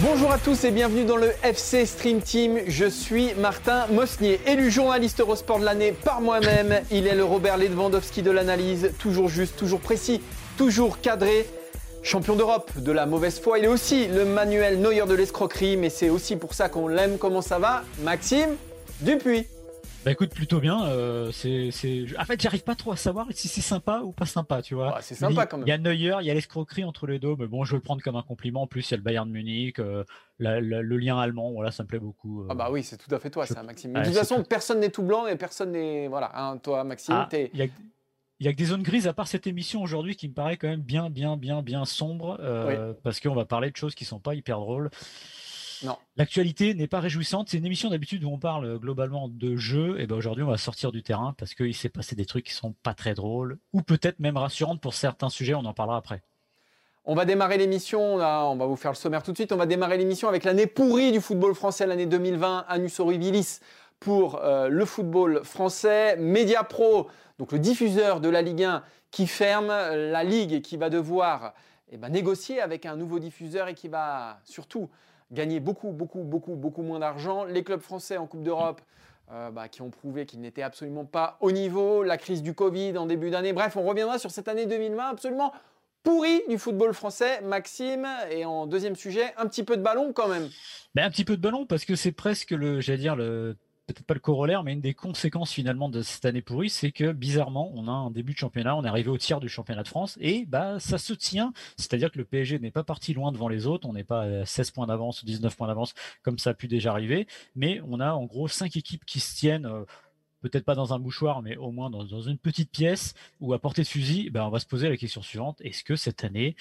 Bonjour à tous et bienvenue dans le FC Stream Team. Je suis Martin Mosnier, élu journaliste Eurosport de l'année par moi-même. Il est le Robert Lewandowski de l'analyse, toujours juste, toujours précis, toujours cadré. Champion d'Europe de la mauvaise foi, il est aussi le Manuel Neuer de l'escroquerie, mais c'est aussi pour ça qu'on l'aime. Comment ça va Maxime Dupuis? Bah écoute, plutôt bien. Euh, c'est, c'est... En fait, j'arrive pas trop à savoir si c'est sympa ou pas sympa, tu vois. Ah, c'est sympa quand même. Il y a Neuer, il y a l'escroquerie entre les deux, mais bon, je vais le prendre comme un compliment. En plus, il y a le Bayern de Munich, euh, la- la- le lien allemand, voilà, ça me plaît beaucoup. euh. Ah bah oui, c'est tout à fait toi Je- ça, Maxime. Mais de toute façon, tout. personne n'est tout blanc et personne n'est... Voilà, hein, toi Maxime, Ah, t'es... il y a, il y a que des zones grises à part cette émission aujourd'hui qui me paraît quand même bien, bien, bien, bien sombre, euh, parce qu'on va parler de choses qui sont pas hyper drôles. Non. L'actualité n'est pas réjouissante. C'est une émission d'habitude où on parle euh, globalement de jeux. Et ben aujourd'hui, on va sortir du terrain parce qu'il s'est passé des trucs qui sont pas très drôles ou peut-être même rassurants pour certains sujets. On en parlera après. On va démarrer l'émission, là, on va vous faire le sommaire tout de suite. On va démarrer l'émission avec l'année pourrie du football français, l'année 2020, Anus Horribilis pour euh, le football français. Media Pro, donc le diffuseur de la Ligue 1 qui ferme, euh, la Ligue qui va devoir eh ben, négocier avec un nouveau diffuseur et qui va surtout gagner beaucoup, beaucoup, beaucoup, beaucoup moins d'argent. Les clubs français en Coupe d'Europe euh, bah, qui ont prouvé qu'ils n'étaient absolument pas au niveau, la crise du Covid en début d'année. Bref, on reviendra sur cette année 2020 absolument pourri du football français, Maxime. Et en deuxième sujet, un petit peu de ballon quand même. Ben, un petit peu de ballon parce que c'est presque le, j'allais dire le, peut-être pas le corollaire, mais une des conséquences finalement de cette année pourrie, c'est que bizarrement, on a un début de championnat, on est arrivé au tiers du championnat de France et bah ça se tient. C'est-à-dire que le PSG n'est pas parti loin devant les autres, on n'est pas à 16 points d'avance ou 19 points d'avance comme ça a pu déjà arriver, mais on a en gros cinq équipes qui se tiennent. euh, Peut-être pas dans un mouchoir, mais au moins dans, une petite pièce ou à portée de fusil, ben on va se poser la question suivante est-ce que cette année,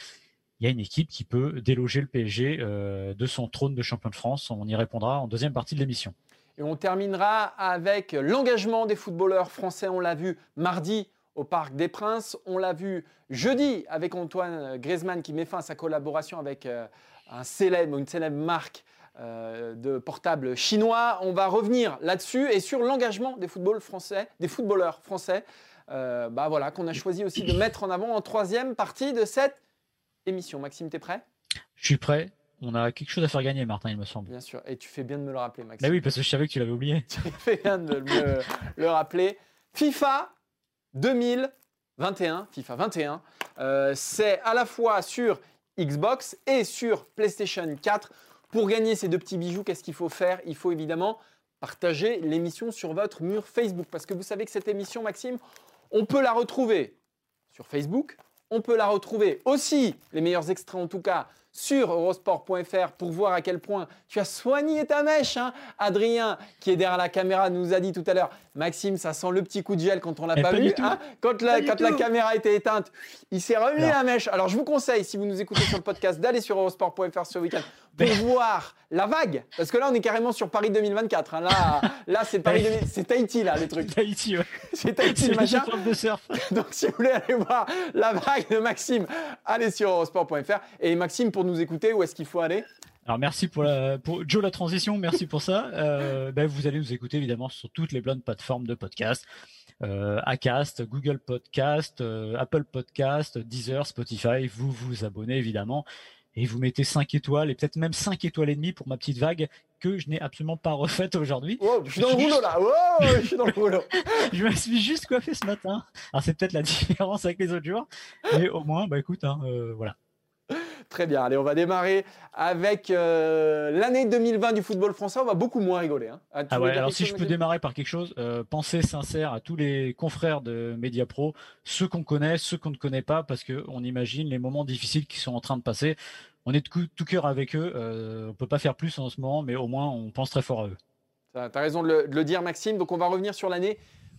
il y a une équipe qui peut déloger le PSG euh, de son trône de champion de France? On y répondra en deuxième partie de l'émission. Et on terminera avec l'engagement des footballeurs français. On l'a vu mardi au Parc des Princes. On l'a vu jeudi avec Antoine Griezmann qui met fin à sa collaboration avec euh, un célèbre, une célèbre marque euh, de portable chinois. On va revenir là-dessus et sur l'engagement des footballeurs français. euh, bah voilà, qu'on a choisi aussi de mettre en avant en troisième partie de cette émission. Maxime, t'es prêt? Je suis prêt. On a quelque chose à faire gagner, Martin, il me semble. Bien sûr. Et tu fais bien de me le rappeler, Maxime. Bah oui, parce que je savais que tu l'avais oublié. Tu fais bien de me le rappeler. FIFA 2021, FIFA 21, euh, c'est à la fois sur Xbox et sur PlayStation 4. Pour gagner ces deux petits bijoux, qu'est-ce qu'il faut faire? Il faut évidemment partager l'émission sur votre mur Facebook. Parce que vous savez que cette émission, Maxime, on peut la retrouver sur Facebook. On peut la retrouver aussi, les meilleurs extraits en tout cas, sur eurosport.fr pour voir à quel point tu as soigné ta mèche. hein. Adrien, qui est derrière la caméra, nous a dit tout à l'heure Maxime, ça sent le petit coup de gel quand on l'a pas, pas vu. hein. Quand, la, quand caméra était éteinte, il s'est remis la mèche. Alors je vous conseille, si vous nous écoutez sur le podcast, d'aller sur eurosport.fr ce week-end pour voir la vague. Parce que là, on est carrément sur Paris 2024. hein. Là, là c'est Paris 2000 c'est Tahiti, là, les trucs. Tahiti, ouais. C'est Tahiti, le machin. de surf. Donc, si vous voulez aller voir la vague de Maxime, allez sur eurosport.fr. Et Maxime, pour nous écouter, où est-ce qu'il faut aller? Alors merci pour la pour Joe la transition, merci pour ça. Euh, ben, vous allez nous écouter évidemment sur toutes les bonnes plateformes de podcast. Euh, Acast, Google Podcast, euh, Apple Podcast, Deezer, Spotify. Vous vous abonnez évidemment et vous mettez 5 étoiles et peut-être même 5 étoiles et demie pour ma petite vague que je n'ai absolument pas refaite aujourd'hui. Oh, je suis dans le rouleau là. Oh, je suis dans le rouleau. Je me suis juste coiffé ce matin. Alors c'est peut-être la différence avec les autres jours, mais au moins, bah écoute, hein, euh, voilà. Très bien. Allez, on va démarrer avec euh, l'année 2020 du football français. On va beaucoup moins rigoler. hein. Ah, Ah ouais, alors si je peux démarrer par quelque chose, euh, pensée sincère à tous les confrères de Mediapro, ceux qu'on connaît, ceux qu'on ne connaît pas, parce qu'on imagine les moments difficiles qui sont en train de passer. On est de tout cœur avec eux, euh, on peut pas faire plus en ce moment, mais au moins on pense très fort à eux. Tu as raison de le, de le dire, Maxime. Donc, on va revenir sur l'année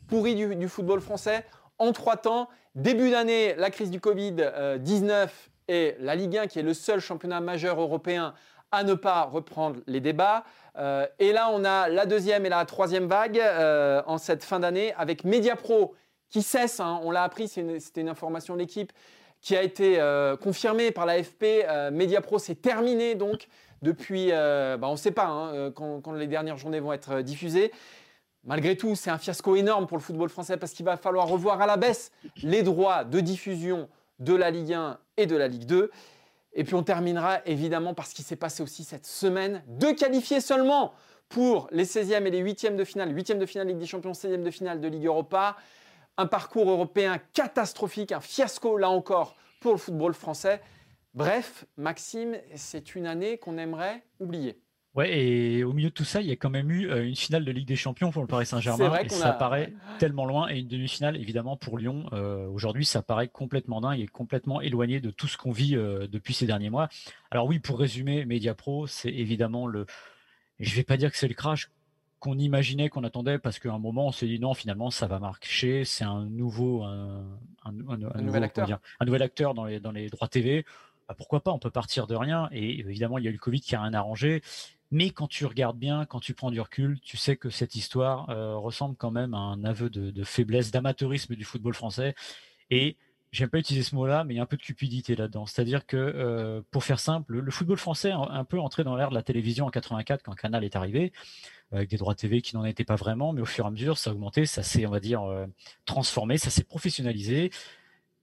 pourrie du, football français en trois temps. Début d'année, la crise du Covid-19 et la Ligue 1, qui est le seul championnat majeur européen à ne pas reprendre les débats. Euh, et là, on a la deuxième et la troisième vague euh, en cette fin d'année avec Mediapro qui cesse. Hein. on l'a appris, c'était une, information de l'équipe qui a été euh, confirmée par l'AFP. Mediapro, c'est terminé donc depuis. Bah, on ne sait pas hein, quand, quand, les dernières journées vont être diffusées. Malgré tout, c'est un fiasco énorme pour le football français parce qu'il va falloir revoir à la baisse les droits de diffusion de la Ligue 1 et de la Ligue 2. Et puis on terminera évidemment par ce qui s'est passé aussi cette semaine. Deux qualifiés seulement pour les 16e et les 8e de finale. 8e de finale Ligue des Champions, 16e de finale de Ligue Europa. Un parcours européen catastrophique, un fiasco là encore pour le football français. Bref, Maxime, c'est une année qu'on aimerait oublier. Ouais, et au milieu de tout ça, il y a quand même eu euh, une finale de Ligue des Champions pour le Paris Saint-Germain. Et ça paraît tellement loin. Et une demi-finale, évidemment, pour Lyon, euh, aujourd'hui, ça paraît complètement dingue et complètement éloigné de tout ce qu'on vit euh, depuis ces derniers mois. Alors oui, pour résumer, Mediapro, c'est évidemment le... Je vais pas dire que c'est le crash qu'on imaginait, qu'on attendait, parce qu'à un moment, on s'est dit non, finalement, ça va marcher. C'est un nouveau... Un, nouvel acteur. un nouvel acteur dans les, dans les droits TV. Bah, pourquoi pas On peut partir de rien. Et évidemment, il y a eu le Covid qui a rien arrangé. Mais quand tu regardes bien, quand tu prends du recul, tu sais que cette histoire euh, ressemble quand même à un aveu de, faiblesse, d'amateurisme du football français. Et j'aime pas utiliser ce mot-là, mais il y a un peu de cupidité là-dedans. C'est-à-dire que, euh, pour faire simple, le, football français a un peu entré dans l'ère de la télévision en 84 quand Canal est arrivé, avec des droits TV qui n'en étaient pas vraiment, mais au fur et à mesure, ça a augmenté, ça s'est, on va dire, euh, transformé, ça s'est professionnalisé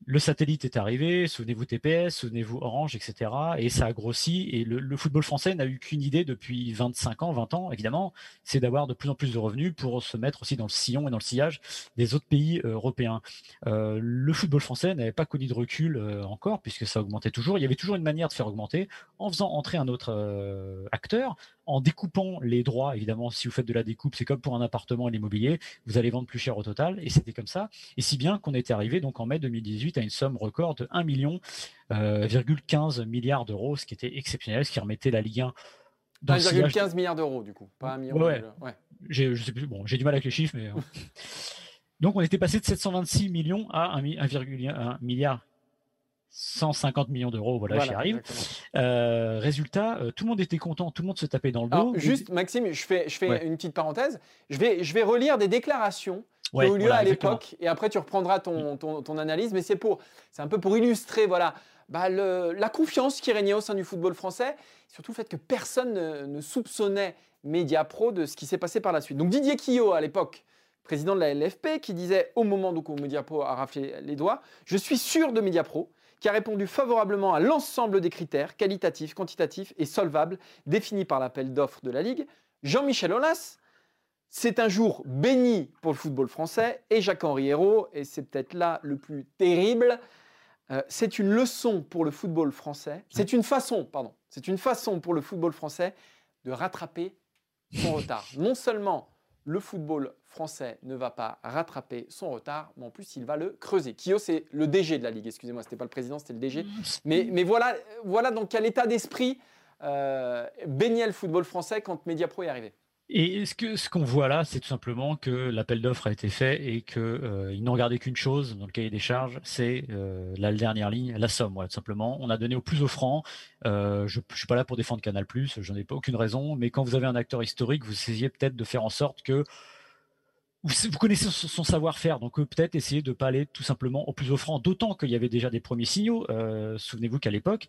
le satellite est arrivé, souvenez-vous TPS, souvenez-vous Orange, etc. Et ça a grossi. Et le, football français n'a eu qu'une idée depuis 25 ans, 20 ans, évidemment, c'est d'avoir de plus en plus de revenus pour se mettre aussi dans le sillon et dans le sillage des autres pays euh, européens. Euh, le football français n'avait pas connu de recul euh, encore, puisque ça augmentait toujours. Il y avait toujours une manière de faire augmenter en faisant entrer un autre acteur, en découpant les droits, évidemment, si vous faites de la découpe, c'est comme pour un appartement et l'immobilier, vous allez vendre plus cher au total, et c'était comme ça. Et si bien qu'on était arrivé donc en mai 2018 à une somme record de 1 million, euh, 15 milliards d'euros, ce qui était exceptionnel, ce qui remettait la Ligue 1 dans 1,15 milliards d'euros, du coup, pas 1 million. Ouais, ouais. J'ai, je sais plus, bon, j'ai du mal avec les chiffres, mais. Euh. donc on était passé de 726 millions à 1,1 milliard 150 millions d'euros, voilà, j'y arrive. Euh, résultat, euh, tout le monde était content, tout le monde se tapait dans le dos. juste, Maxime, je fais, je fais une petite parenthèse. Je vais, je vais relire des déclarations qui ont eu lieu à l'époque, et après tu reprendras ton, ton, analyse. Mais c'est pour, c'est un peu pour illustrer, voilà, bah, la confiance qui régnait au sein du football français, surtout le fait que personne ne, soupçonnait Mediapro de ce qui s'est passé par la suite. Donc Didier Quillot, à l'époque, président de la LFP, qui disait au moment où Mediapro a raflé les doigts, je suis sûr de Mediapro qui a répondu favorablement à l'ensemble des critères qualitatifs, quantitatifs et solvables définis par l'appel d'offres de la Ligue. Jean-Michel Aulas, c'est un jour béni pour le football français et Jacques-Henri Hérault, et c'est peut-être là le plus terrible, euh, c'est une leçon pour le football français, c'est une façon, pardon, c'est une façon pour le football français de rattraper son retard. Non seulement le football français ne va pas rattraper son retard, mais en plus il va le creuser. Kyo, c'est le DG de la Ligue, excusez-moi, ce n'était pas le président, c'était le DG. Mais, voilà, voilà dans quel état d'esprit euh, baignait le football français quand Mediapro est arrivé. Et ce qu'on voit là, c'est tout simplement que l'appel d'offres a été fait et qu'ils euh, n'ont gardé qu'une chose dans le cahier des charges, c'est euh, la dernière ligne, la somme. tout simplement, on a donné au plus offrant. Je, ne suis pas là pour défendre Canal+, j'en ai pas aucune raison, mais quand vous avez un acteur historique, vous essayez peut-être de faire en sorte que vous, connaissez son, savoir-faire, donc peut-être essayer de pas aller tout simplement au plus offrant. D'autant qu'il y avait déjà des premiers signaux. Souvenez-vous qu'à l'époque.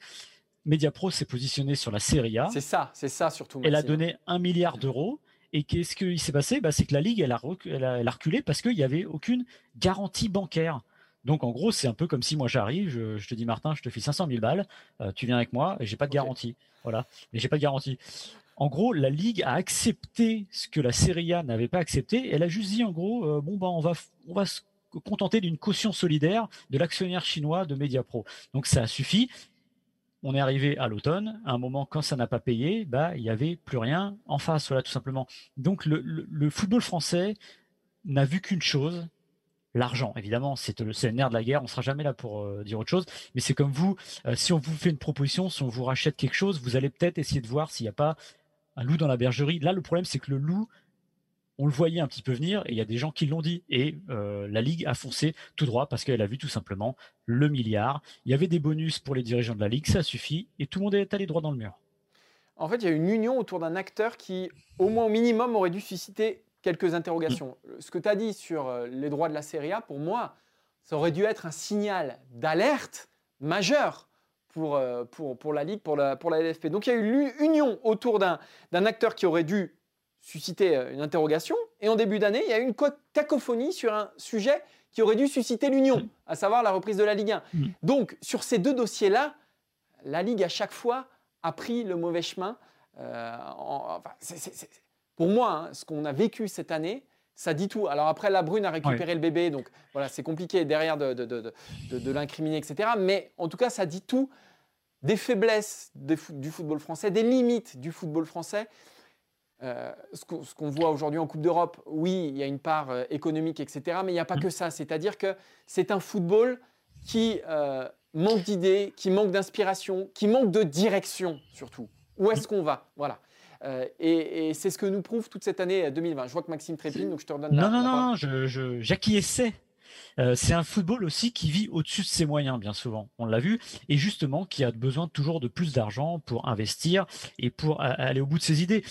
Mediapro s'est positionné sur la Serie A. C'est ça, c'est ça surtout. Elle a donné un milliard d'euros. Et qu'est-ce qui s'est passé? Bah, C'est que la Ligue, elle a, reculé parce qu'il n'y avait aucune garantie bancaire. Donc en gros, c'est un peu comme si moi j'arrive, je, te dis Martin, je te file 500 000 balles, euh, tu viens avec moi, et j'ai pas de garantie. Voilà, mais j'ai pas de garantie. En gros, la Ligue a accepté ce que la Serie A n'avait pas accepté. Elle a juste dit en gros, euh, bon bah on va on va se contenter d'une caution solidaire de l'actionnaire chinois de Mediapro. Donc ça a suffi on est arrivé à l'automne, à un moment quand ça n'a pas payé, bah il n'y avait plus rien en face, voilà tout simplement. Donc le, football français n'a vu qu'une chose, l'argent. Évidemment, c'est le, le, nerf de la guerre. On sera jamais là pour euh, dire autre chose. Mais c'est comme vous, euh, si on vous fait une proposition, si on vous rachète quelque chose, vous allez peut-être essayer de voir s'il n'y a pas un loup dans la bergerie. Là, le problème, c'est que le loup on le voyait un petit peu venir et il y a des gens qui l'ont dit. Et euh, la Ligue a foncé tout droit parce qu'elle a vu tout simplement le milliard. Il y avait des bonus pour les dirigeants de la Ligue, ça suffit et tout le monde est allé droit dans le mur. En fait, il y a une union autour d'un acteur qui, au moins au minimum, aurait dû susciter quelques interrogations. Mm. Ce que tu as dit sur euh, les droits de la Serie A, pour moi, ça aurait dû être un signal d'alerte majeur pour, euh, pour, pour, la Ligue, pour la, pour la LFP. Donc il y a eu l'union autour d'un acteur qui aurait dû susciter euh, une interrogation. Et en début d'année, il y a eu une cacophonie sur un sujet qui aurait dû susciter l'union, à savoir la reprise de la Ligue 1. Mm. Donc sur ces deux dossiers-là, la Ligue à chaque fois a pris le mauvais chemin. Euh, pour moi, hein, ce qu'on a vécu cette année, ça dit tout. Alors après, la Brune a récupéré le bébé, donc voilà, c'est compliqué derrière de, de, l'incriminer, etc. Mais en tout cas, ça dit tout des faiblesses du football français, des limites du football français. Euh, ce qu'on voit aujourd'hui en Coupe d'Europe, oui, il y a une part euh, économique, etc. Mais il n'y a pas que ça. C'est-à-dire que c'est un football qui euh, manque d'idées, qui manque d'inspiration, qui manque de direction surtout. Où est-ce qu'on va? Voilà. Et, c'est ce que nous prouve toute cette année 2020. Euh, je vois que Maxime trépine, donc je te redonne non, la, non, non, non, j'acquiesçais. Euh, c'est un football aussi qui vit au-dessus de ses moyens, bien souvent. On l'a vu, et justement qui a besoin toujours de plus d'argent pour investir et pour aller au bout de ses idées.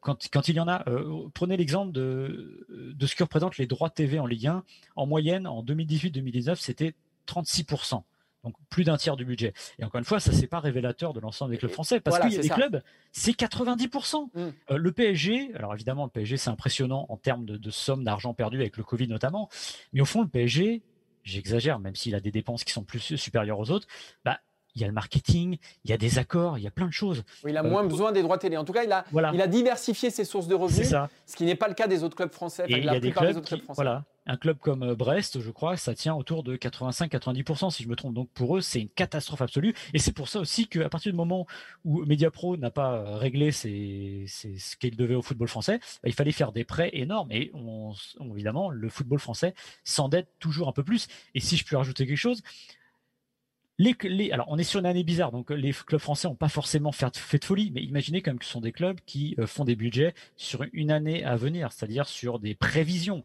quand, quand, il y en a, prenez l'exemple de, de ce que représentent les droits TV en Ligue 1. En moyenne, en 2018-2019, c'était 36% donc plus d'un tiers du budget. Et encore une fois, ça c'est pas révélateur de l'ensemble des clubs français, parce qu'il y a des clubs, c'est 90%. Mm. Euh, le PSG, alors évidemment, le PSG c'est impressionnant en termes de, de somme d'argent perdu avec le Covid notamment, mais au fond, le PSG, j'exagère, même s'il a des dépenses qui sont plus supérieures aux autres, bah, il y a le marketing, il y a des accords, il y a plein de choses. il a moins euh, besoin des droits télé. En tout cas, il a, il a diversifié ses sources de revenus, ce qui n'est pas le cas des autres clubs français. il y a des clubs, Voilà, un club comme euh, Brest, je crois, ça tient autour de 85-90%, si je me trompe. Donc pour eux, c'est une catastrophe absolue. Et c'est pour ça aussi qu'à partir du moment où Mediapro n'a pas euh, réglé ce qu'il devait au football français, bah, il fallait faire des prêts énormes. Et on, évidemment, le football français s'endette toujours un peu plus. Et si je puis rajouter quelque chose, les, alors, on est sur une année bizarre, donc les clubs français n'ont pas forcément fait, de folie, mais imaginez quand même que ce sont des clubs qui euh, font des budgets sur une année à venir, c'est-à-dire sur des prévisions.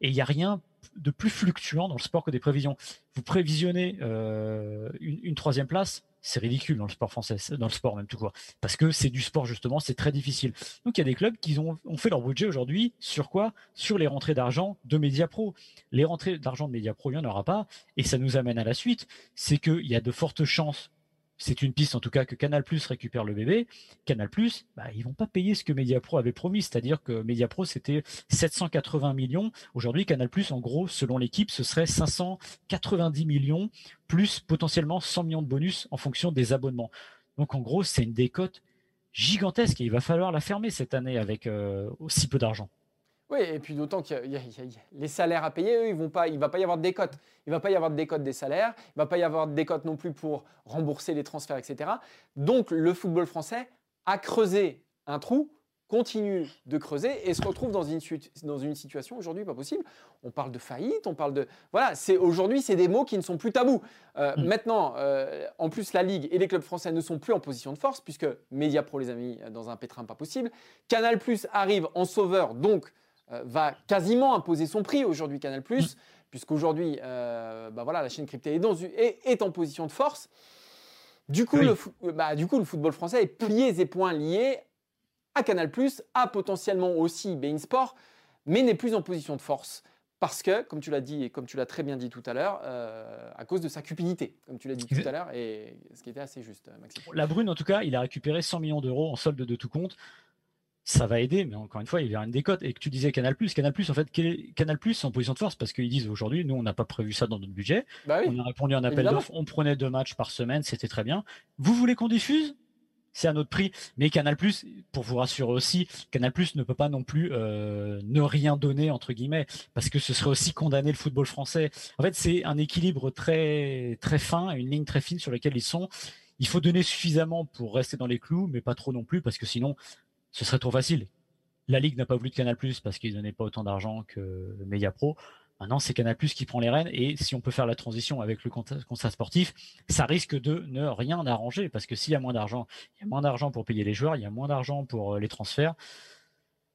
Et il n'y a rien de plus fluctuant dans le sport que des prévisions. Vous prévisionnez euh, une, troisième place, c'est ridicule dans le sport français, dans le sport même tout court, parce que c'est du sport justement, c'est très difficile. Donc il y a des clubs qui ont, fait leur budget aujourd'hui sur quoi? Sur les rentrées d'argent de Mediapro. Les rentrées d'argent de Mediapro, il n'y en aura pas, et ça nous amène à la suite, c'est qu'il y a de fortes chances c'est une piste en tout cas que Canal Plus récupère le bébé. Canal Plus, bah, ils vont pas payer ce que Mediapro avait promis, c'est-à-dire que Mediapro c'était 780 millions. Aujourd'hui, Canal Plus, en gros, selon l'équipe, ce serait 590 millions plus potentiellement 100 millions de bonus en fonction des abonnements. Donc en gros, c'est une décote gigantesque et il va falloir la fermer cette année avec euh, aussi peu d'argent. Oui, et puis d'autant que les salaires à payer, eux, ils vont pas, il ne va pas y avoir de décote. Il ne va pas y avoir de décote des salaires, il ne va pas y avoir de décote non plus pour rembourser les transferts, etc. Donc le football français a creusé un trou, continue de creuser et se retrouve dans une, dans une situation aujourd'hui pas possible. On parle de faillite, on parle de... Voilà, c'est aujourd'hui, c'est des mots qui ne sont plus tabous. Euh, mm. Maintenant, euh, en plus, la Ligue et les clubs français ne sont plus en position de force puisque Mediapro les a mis dans un pétrin pas possible. Canal Plus arrive en sauveur, donc euh, va quasiment imposer son prix aujourd'hui Canal+, puisqu'aujourd'hui, euh, bah voilà, la chaîne cryptée est, est, en position de force. Du coup, le, bah, du coup, le football français est plié et points liés à Canal+, à potentiellement aussi Bein Sport, mais n'est plus en position de force. Parce que, comme tu l'as dit et comme tu l'as très bien dit tout à l'heure, euh, à cause de sa cupidité, comme tu l'as dit tout à l'heure, et ce qui était assez juste, Maxime. La Brune, en tout cas, il a récupéré 100 millions d'euros en solde de tout compte ça va aider, mais encore une fois, il y a une décote. Et que tu disais Canal+, Canal+, en fait, Canal+, c'est en position de force parce qu'ils disent aujourd'hui, nous, on n'a pas prévu ça dans notre budget. Bah on a répondu à un appel d'offres, on prenait deux matchs par semaine, c'était très bien. Vous voulez qu'on diffuse? C'est à notre prix. Mais Canal+, pour vous rassurer aussi, Canal+ ne peut pas non plus euh, ne rien donner entre guillemets, parce que ce serait aussi condamner le football français. En fait, c'est un équilibre très très fin, une ligne très fine sur laquelle ils sont. Il faut donner suffisamment pour rester dans les clous, mais pas trop non plus, parce que sinon, ce serait trop facile. La Ligue n'a pas voulu de Canal parce qu'ils donnaient pas autant d'argent que Media Pro. Maintenant, c'est Canal qui prend les rênes et si on peut faire la transition avec le constat sportif, ça risque de ne rien arranger parce que s'il y a moins d'argent, il y a moins d'argent pour payer les joueurs, il y a moins d'argent pour euh, les transferts.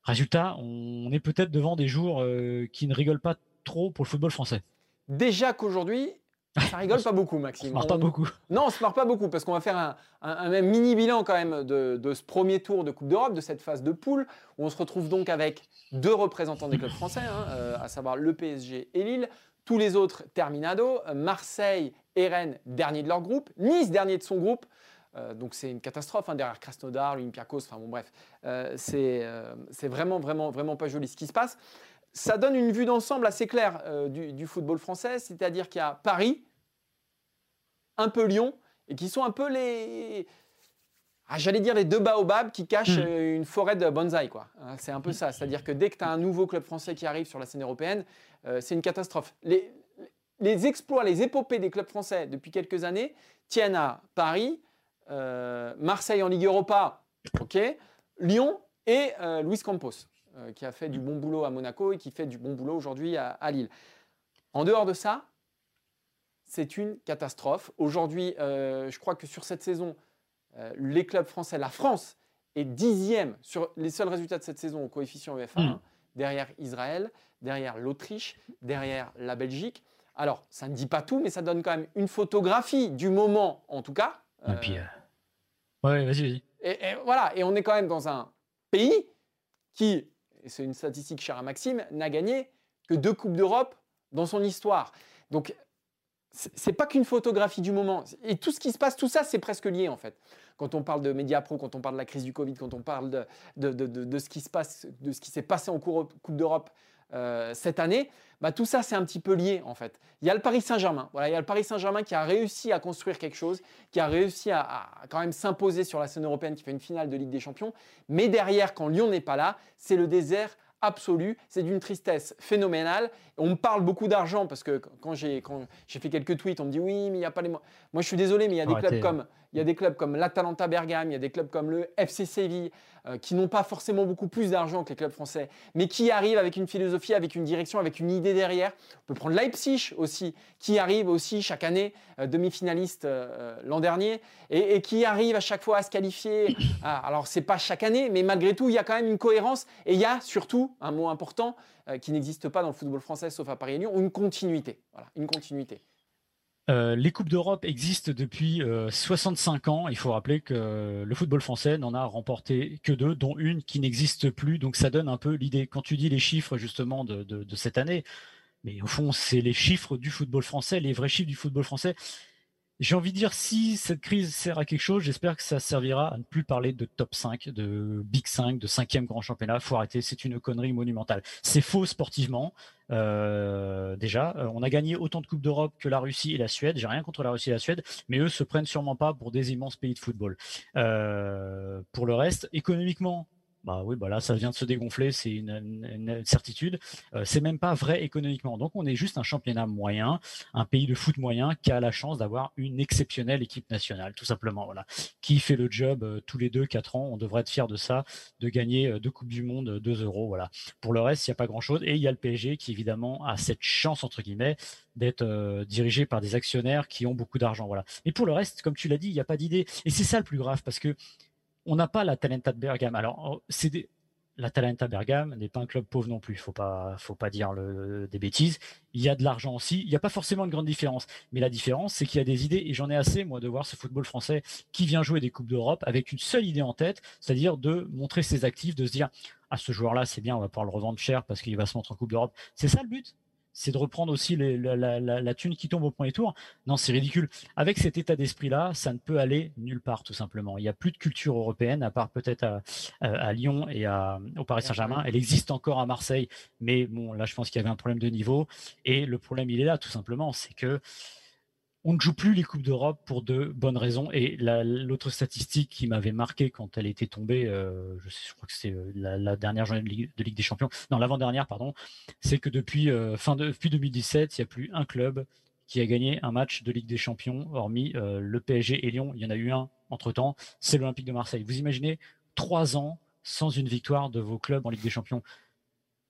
Résultat, on est peut-être devant des jours qui ne rigolent pas trop pour le football français. Déjà qu'aujourd'hui, ça rigole pas beaucoup, Maxime. On se marre pas beaucoup. Non, on se marre pas beaucoup parce qu'on va faire un, mini bilan quand même de, ce premier tour de Coupe d'Europe, de cette phase de poule, où on se retrouve donc avec deux représentants des clubs français, hein, euh, à savoir le PSG et Lille. Tous les autres terminado. Marseille et Rennes dernier de leur groupe. Nice dernier de son groupe. Euh, donc c'est une catastrophe hein, derrière Krasnodar, l'Olympiakos, enfin bon bref, euh, c'est vraiment vraiment vraiment pas joli ce qui se passe ça donne une vue d'ensemble assez claire du, football français, c'est-à-dire qu'il y a Paris, un peu Lyon, et qui sont un peu les, ah, j'allais dire les deux baobabs qui cachent hmm. euh, une forêt de bonsaï. Quoi. Hein, c'est un peu ça, c'est-à-dire que dès que tu as un nouveau club français qui arrive sur la scène européenne, euh, c'est une catastrophe. Les, les, exploits, les épopées des clubs français depuis quelques années tiennent à Paris, Marseille en Ligue Europa, ok, Lyon et Luis Campos. Euh, qui a fait du bon boulot à Monaco et qui fait du bon boulot aujourd'hui à, Lille. En dehors de ça, c'est une catastrophe. Aujourd'hui, euh, je crois que sur cette saison, euh, les clubs français, la France est dixième sur les seuls résultats de cette saison au coefficient UEFA, hmm. derrière Israël, derrière l'Autriche, derrière la Belgique. Alors, ça ne dit pas tout, mais ça donne quand même une photographie du moment, en tout cas. Et puis, ouais, vas-y, vas-y. et, voilà, et on est quand même dans un pays qui et c'est une statistique chère à Maxime, n'a gagné que deux Coupes d'Europe dans son histoire. Donc, c'est pas qu'une photographie du moment. Et tout ce qui se passe, tout ça, c'est presque lié en fait. Quand on parle de Média Pro, quand on parle de la crise du Covid, quand on parle de, de, de, de ce qui se passe, de ce qui s'est passé en Coupe d'Europe euh, cette année, bah, tout ça c'est un petit peu lié en fait. Il y a le Paris Saint-Germain, voilà, il y a le Paris Saint-Germain qui a réussi à construire quelque chose, qui a réussi à, quand même s'imposer sur la scène européenne, qui fait une finale de Ligue des Champions. Mais derrière, quand Lyon n'est pas là, c'est le désert absolu, c'est d'une tristesse phénoménale. On me parle beaucoup d'argent parce que quand j'ai fait quelques tweets, on me dit oui, mais il n'y a pas les Moi, je suis désolé, mais il y a des clubs comme il y a des clubs comme l'Atalanta Bergame, il y a des clubs comme le FC Séville, euh, qui n'ont pas forcément beaucoup plus d'argent que les clubs français, mais qui arrivent avec une philosophie, avec une direction, avec une idée derrière. On peut prendre Leipzig aussi, qui arrive aussi chaque année, euh, demi-finaliste euh, l'an dernier, et, qui arrive à chaque fois à se qualifier. Alors, alors, c'est pas chaque année, mais malgré tout, il y a quand même une cohérence, et il y a surtout, un mot important, qui n'existe pas dans le football français, sauf à Paris et Lyon, une continuité. Voilà, une continuité. Euh, les Coupes d'Europe existent depuis 65 euh, ans. Il faut rappeler que le football français n'en a remporté que deux, dont une qui n'existe plus. Donc ça donne un peu l'idée. Quand tu dis les chiffres justement de cette année, mais au fond, c'est les chiffres du football français, les vrais chiffres du football français. J'ai envie de dire, si cette crise sert à quelque chose, j'espère que ça servira à ne plus parler de top 5, de Big 5, de cinquième grand championnat. Faut arrêter, c'est une connerie monumentale. C'est faux sportivement. Euh, déjà, euh, on a gagné autant de Coupes d'Europe que la Russie et la Suède. J'ai rien contre la Russie et la Suède, mais eux se prennent sûrement pas pour des immenses pays de football. Euh, pour le reste, économiquement, bah oui, bah là, ça vient de se dégonfler, c'est une, certitude. Euh, c'est même pas vrai économiquement. Donc, on est juste un championnat moyen, un pays de foot moyen qui a la chance d'avoir une exceptionnelle équipe nationale, tout simplement. Voilà, qui fait le job euh, tous les deux, quatre ans. On devrait être fier de ça, de gagner euh, deux coupes du monde, deux euros. Voilà. Pour le reste, il n'y a pas grand-chose. Et il y a le PSG qui évidemment a cette chance entre guillemets d'être dirigé par des actionnaires qui ont beaucoup d'argent. Voilà. Mais pour le reste, comme tu l'as dit, il n'y a pas d'idée. Et c'est ça le plus grave parce que on n'a pas la Talenta de Bergame. Alors, oh, c'est la Talenta Bergame n'est pas un club pauvre non plus. Faut pas, faut pas dire des bêtises. Il y a de l'argent aussi. Il n'y a pas forcément une grande différence. Mais la différence, c'est qu'il y a des idées. Et j'en ai assez, moi, de voir ce football français qui vient jouer des Coupes d'Europe avec une seule idée en tête, c'est-à-dire de montrer ses actifs, de se dire, ah, ce joueur-là, c'est bien, on va pouvoir le revendre cher parce qu'il va se montrer en Coupe d'Europe. C'est ça le but? C'est de reprendre aussi la, thune qui tombe au premier tour. Non, c'est ridicule. Avec cet état d'esprit-là, ça ne peut aller nulle part, tout simplement. Il n'y a plus de culture européenne, à part peut-être à, Lyon et au Paris Saint-Germain. Elle existe encore à Marseille, mais bon, là, je pense qu'il y avait un problème de niveau. Et le problème, il est là, tout simplement. C'est que on ne joue plus les Coupes d'Europe pour de bonnes raisons. Et l'autre statistique qui m'avait marqué quand elle était tombée, euh, je, crois que c'est euh, la, dernière journée de Ligue, des Champions, non, l'avant-dernière, pardon, c'est que depuis, euh, fin de, depuis 2017, il n'y a plus un club qui a gagné un match de Ligue des Champions, hormis le PSG et Lyon. Il y en a eu un entre-temps, c'est l'Olympique de Marseille. Vous imaginez trois ans sans une victoire de vos clubs en Ligue des Champions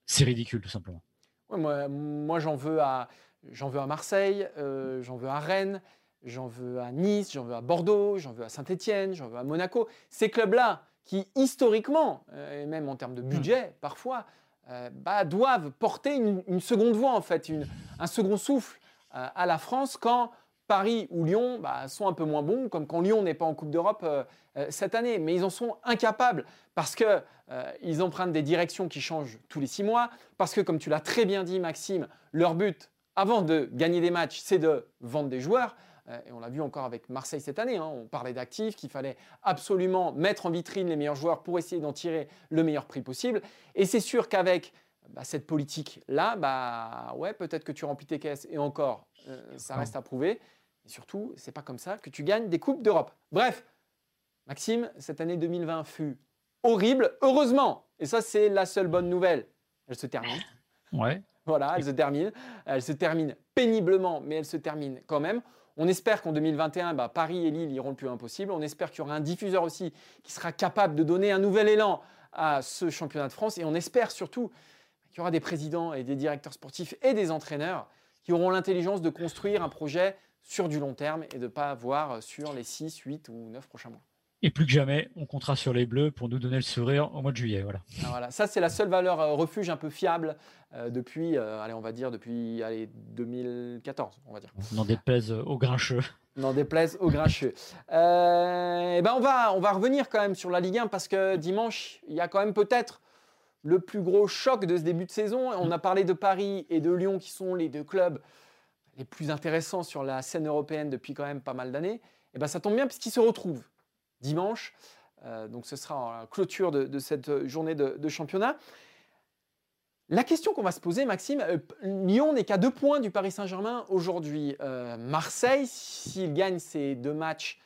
C'est ridicule, tout simplement. moi j'en veux à J'en veux à Marseille, euh, j'en veux à Rennes, j'en veux à Nice, j'en veux à Bordeaux, j'en veux à Saint-Étienne, j'en veux à Monaco. Ces clubs-là qui historiquement, et même en termes de budget parfois, bah, doivent porter une, seconde voix en fait, un second souffle à la France quand Paris ou Lyon bah, sont un peu moins bons, comme quand Lyon n'est pas en Coupe d'Europe euh, euh, cette année. Mais ils en sont incapables parce qu'ils euh, empruntent des directions qui changent tous les six mois, parce que, comme tu l'as très bien dit, Maxime, leur but, avant de gagner des matchs, c'est de vendre des joueurs. et on l'a vu encore avec Marseille cette année. Hein. on parlait d'actifs, qu'il fallait absolument mettre en vitrine les meilleurs joueurs pour essayer d'en tirer le meilleur prix possible. Et c'est sûr qu'avec bah, cette politique-là, bah, ouais, peut-être que tu remplis tes caisses et encore, ça reste à prouver. Et surtout, c'est pas comme ça que tu gagnes des Coupes d'Europe. Bref, Maxime, cette année 2020 fut horrible. Heureusement, et ça c'est la seule bonne nouvelle, elle se termine. Ouais. Voilà, elle se termine. Elle se termine péniblement, mais elle se termine quand même. On espère qu'en 2021, bah, Paris et Lille iront le plus loin possible. On espère qu'il y aura un diffuseur aussi qui sera capable de donner un nouvel élan à ce championnat de France. Et on espère surtout qu'il y aura des présidents et des directeurs sportifs et des entraîneurs qui auront l'intelligence de construire un projet sur du long terme et de ne pas avoir sur les 6, 8 ou 9 prochains mois. Et plus que jamais, on comptera sur les Bleus pour nous donner le sourire au mois de juillet. Voilà. Ah, voilà. Ça, c'est la seule valeur euh, refuge un peu fiable euh, depuis, euh, allez, on va dire, depuis allez, 2014, on va dire. N'en déplaise aux grincheux. N'en déplaise aux grincheux. eh ben on, va, on va revenir quand même sur la Ligue 1 parce que dimanche, il y a quand même peut-être le plus gros choc de ce début de saison. On a parlé de Paris et de Lyon qui sont les deux clubs les plus intéressants sur la scène européenne depuis quand même pas mal d'années, et eh ben ça tombe bien puisqu'ils se retrouvent dimanche. Euh, donc ce sera en clôture de, cette journée de, championnat. La question qu'on va se poser, Maxime, euh, Lyon n'est qu'à deux points du Paris Saint-Germain aujourd'hui. Euh, Marseille, s'il gagne ses deux matchs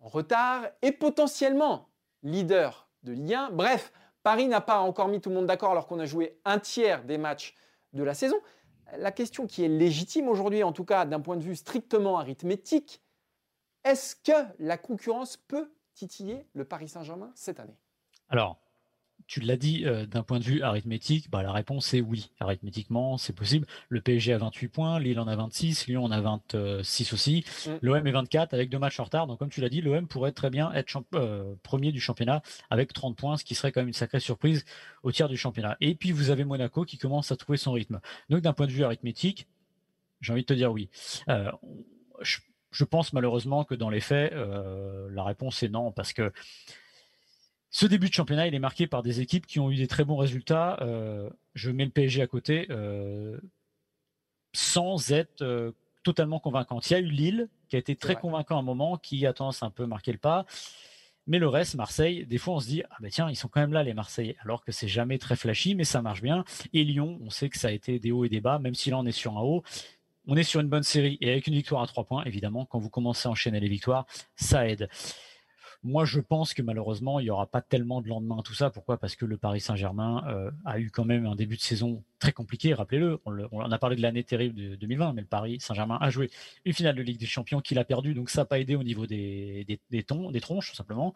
en retard, est potentiellement leader de Ligue 1. Bref, Paris n'a pas encore mis tout le monde d'accord alors qu'on a joué un tiers des matchs de la saison la question qui est légitime aujourd'hui, en tout cas d'un point de vue strictement arithmétique, est-ce que la concurrence peut titiller le Paris Saint-Germain cette année Alors, tu l'as dit, euh, d'un point de vue arithmétique, bah, la réponse est oui. Arithmétiquement, c'est possible. Le PSG a 28 points, Lille en a 26, Lyon en a 26 aussi, mm. l'OM est 24 avec deux matchs en retard. Donc, comme tu l'as dit, l'OM pourrait très bien être euh, premier du championnat avec 30 points, ce qui serait quand même une sacrée surprise au tiers du championnat. Et puis, vous avez Monaco qui commence à trouver son rythme. Donc, d'un point de vue arithmétique, j'ai envie de te dire oui. Euh, je, pense malheureusement que dans les faits, la réponse est non, parce que ce début de championnat, il est marqué par des équipes qui ont eu des très bons résultats. Euh, je mets le PSG à côté, euh, sans être euh, totalement convaincante. Il y a eu Lille, qui a été très convaincant à un moment, qui a tendance à un peu marquer le pas. Mais le reste, Marseille, des fois on se dit ah ben tiens ils sont quand même là les Marseillais, alors que c'est jamais très flashy, mais ça marche bien. Et Lyon, on sait que ça a été des hauts et des bas, même si là on est sur un haut, on est sur une bonne série et avec une victoire à trois points, évidemment, quand vous commencez à enchaîner les victoires, ça aide. Moi, je pense que malheureusement, il n'y aura pas tellement de lendemain tout ça. Pourquoi? Parce que le Paris Saint-Germain euh, a eu quand même un début de saison très compliqué. Rappelez-le, on, a parlé de l'année terrible de 2020, mais le Paris Saint-Germain a joué une finale de Ligue des Champions qu'il a perdu, donc ça n'a pas aidé au niveau des, des, tons, des tronches, tout simplement.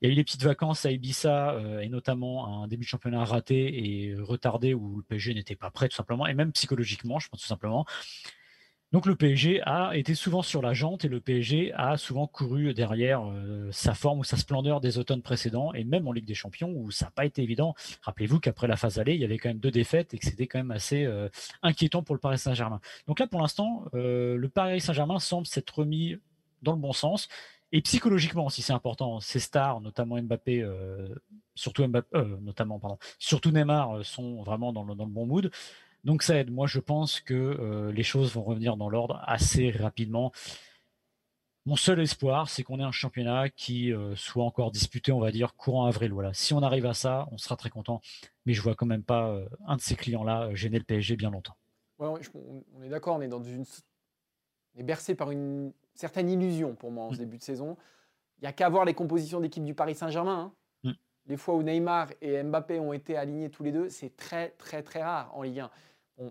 Il y a eu les petites vacances à Ibiza euh, et notamment un début de championnat raté et retardé où le PSG n'était pas prêt tout simplement et même psychologiquement, je pense tout simplement. Donc le PSG a été souvent sur la jante et le PSG a souvent couru derrière euh, sa forme ou sa splendeur des automnes précédents et même en Ligue des Champions où ça n'a pas été évident. Rappelez-vous qu'après la phase allée, il y avait quand même deux défaites et que c'était quand même assez euh, inquiétant pour le Paris Saint-Germain. Donc là, pour l'instant, euh, le Paris Saint-Germain semble s'être remis dans le bon sens. Et psychologiquement aussi, c'est important. Ces stars, notamment Mbappé, surtout notamment, Neymar, sont vraiment dans le, dans le bon mood. Donc ça aide. Moi, je pense que euh, les choses vont revenir dans l'ordre assez rapidement. Mon seul espoir, c'est qu'on ait un championnat qui euh, soit encore disputé, on va dire, courant avril. Voilà. Si on arrive à ça, on sera très content. Mais je vois quand même pas euh, un de ces clients-là gêner le PSG bien longtemps. Ouais, on est d'accord, on est dans une, on est bercé par une certaine illusion pour moi en ce mm. début de saison. Il n'y a qu'à voir les compositions d'équipe du Paris Saint-Germain. Hein. Mm. Les fois où Neymar et Mbappé ont été alignés tous les deux, c'est très très très rare en Ligue 1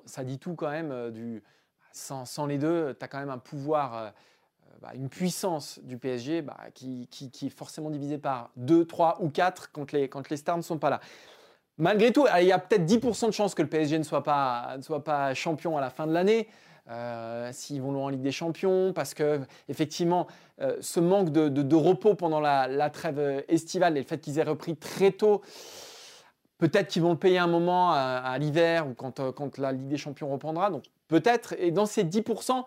ça dit tout quand même euh, du. Sans, les deux, tu as quand même un pouvoir, euh, euh, bah, une puissance du PSG bah, qui, est forcément divisée par 2, 3 ou 4 quand les, stars ne sont pas là. Malgré tout, il y a peut-être 10% de chances que le PSG ne soit pas, champion à la fin de l'année. s'ils vont loin en Ligue des Champions, parce que effectivement, ce manque de, repos pendant la, trêve estivale et le fait qu'ils aient repris très tôt, peut-être qu'ils vont le payer un moment à, l'hiver ou quand, euh, quand, la Ligue des Champions reprendra. Donc peut-être. Et dans ces 10%,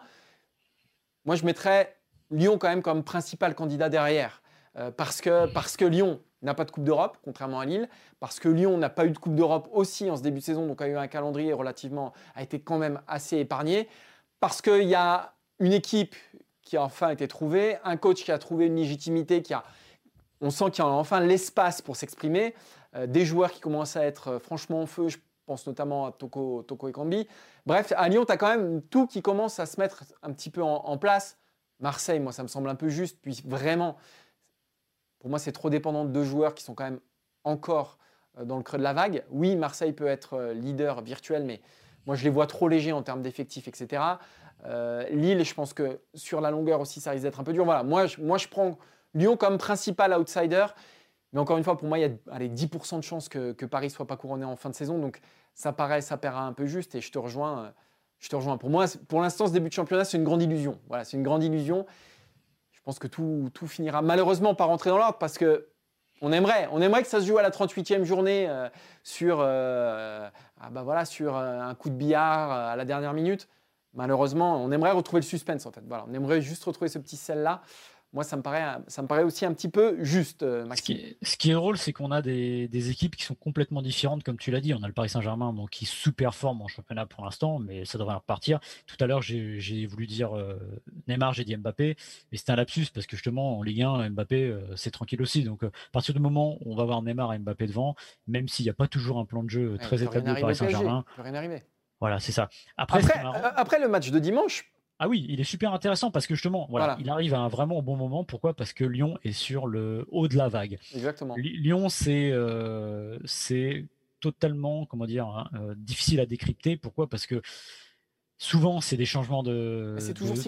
moi je mettrais Lyon quand même comme principal candidat derrière. parce, que, parce que Lyon n'a pas de Coupe d'Europe, contrairement à Lille, parce que Lyon n'a pas eu de Coupe d'Europe aussi en ce début de saison, donc a eu un calendrier relativement, a été quand même assez épargné parce qu'il y a une équipe qui a enfin été trouvée, un coach qui a trouvé une légitimité, qui a, on sent qu'il y a enfin l'espace pour s'exprimer, euh, des joueurs qui commencent à être euh, franchement en feu, je pense notamment à Toko, Toko et Kambi. Bref, à Lyon, tu as quand même tout qui commence à se mettre un petit peu en, place. Marseille, moi, ça me semble un peu juste, puis vraiment, pour moi, c'est trop dépendant de deux joueurs qui sont quand même encore euh, dans le creux de la vague. Oui, Marseille peut être leader virtuel, mais moi, je les vois trop légers en termes d'effectifs, etc. Euh, Lille, je pense que sur la longueur aussi, ça risque d'être un peu dur. Voilà, moi, moi, je prends Lyon comme principal outsider. Mais encore une fois, pour moi, il y a allez, 10% de chances que, Paris ne soit pas couronné en fin de saison. Donc, ça paraît, ça paiera un peu juste. Et je te rejoins. Je te rejoins. Pour moi, pour l'instant, ce début de championnat, c'est une grande illusion. Voilà, c'est une grande illusion. Je pense que tout, tout finira malheureusement par rentrer dans l'ordre parce que on aimerait, on aimerait que ça se joue à la 38e journée euh, sur, euh, ah bah voilà, sur euh, un coup de billard à la dernière minute. Malheureusement, on aimerait retrouver le suspense en fait. Voilà, on aimerait juste retrouver ce petit sel-là moi, ça me, paraît, ça me paraît aussi un petit peu juste, euh, Maxime. Ce qui est, drôle, c'est qu'on a des, équipes qui sont complètement différentes, comme tu l'as dit. On a le Paris Saint-Germain donc, qui sous-performe en championnat pour l'instant, mais ça devrait repartir. Tout à l'heure, j'ai voulu dire euh, Neymar, j'ai dit Mbappé, mais c'était un lapsus parce que justement, en Ligue 1, Mbappé, euh, c'est tranquille aussi. Donc, à partir du moment où on va voir Neymar et Mbappé devant, même s'il n'y a pas toujours un plan de jeu très établi au Paris Saint-Germain. rien arriver. Voilà, c'est ça. Après, après, le match de dimanche, ah oui, il est super intéressant parce que justement, voilà, il arrive à un vraiment bon moment. Pourquoi? Parce que Lyon est sur le haut de la vague. Exactement. Lyon, c'est euh, c'est totalement, comment dire, hein, euh, difficile à décrypter. Pourquoi? Parce que souvent, c'est des changements de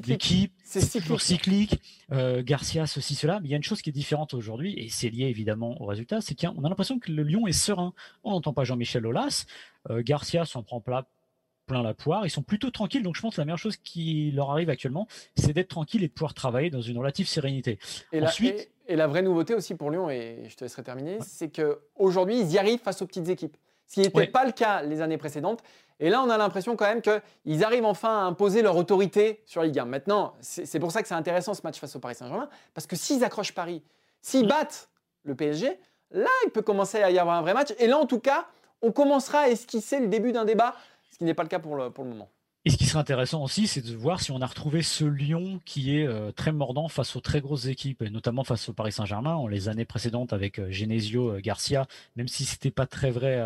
d'équipe, c'est toujours cyclique. Euh, Garcia, ceci, cela. Mais il y a une chose qui est différente aujourd'hui, et c'est lié évidemment au résultat, c'est qu'on a l'impression que le Lyon est serein. On n'entend pas Jean-Michel Aulas. Garcia s'en prend plat plein la poire. Ils sont plutôt tranquilles. Donc je pense que la meilleure chose qui leur arrive actuellement, c'est d'être tranquille et de pouvoir travailler dans une relative sérénité. Et Ensuite, la, et, la vraie nouveauté aussi pour Lyon, et je te laisserai terminer, c'est qu'aujourd'hui, ils y arrivent face aux petites équipes. Ce qui n'était pas le cas les années précédentes. Et là, on a l'impression quand même qu'ils arrivent enfin à imposer leur autorité sur Ligue 1. Maintenant, c'est pour ça que c'est intéressant ce match face au Paris Saint-Germain, parce que s'ils accrochent Paris, s'ils battent le PSG, là, il peut commencer à y avoir un vrai match. Et là, en tout cas, on commencera à esquisser le début d'un débat ce qui n'est pas le cas pour le, moment. Et ce qui serait intéressant aussi, c'est de voir si on a retrouvé ce Lyon qui est euh, très mordant face aux très grosses équipes, et notamment face au Paris Saint-Germain. Les années précédentes avec euh, Genesio, euh, Garcia, même si c'était pas très vrai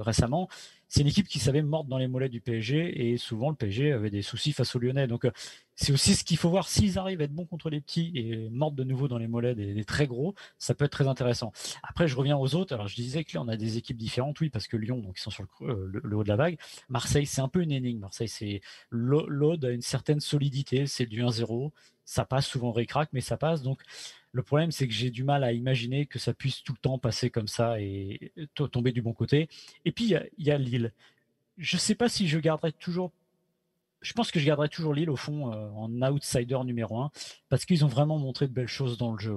récemment, c'est une équipe qui savait mordre dans les mollets du PSG et souvent le PSG avait des soucis face aux Lyonnais. Donc c'est aussi ce qu'il faut voir s'ils arrivent à être bons contre les petits et mordre de nouveau dans les mollets des, très gros, ça peut être très intéressant. Après, je reviens aux autres. Alors je disais que là on a des équipes différentes, oui, parce que Lyon, donc ils sont sur le, le haut de la vague. Marseille, c'est un peu une énigme. Marseille, c'est l'ode à une certaine solidité, c'est du 1-0 ça passe souvent récrac, mais ça passe. Donc le problème, c'est que j'ai du mal à imaginer que ça puisse tout le temps passer comme ça et tomber du bon côté. Et puis, il y, a Lille. Je ne sais pas si je garderai toujours. Je pense que je garderai toujours Lille au fond euh, en outsider numéro un parce qu'ils ont vraiment montré de belles choses dans le jeu.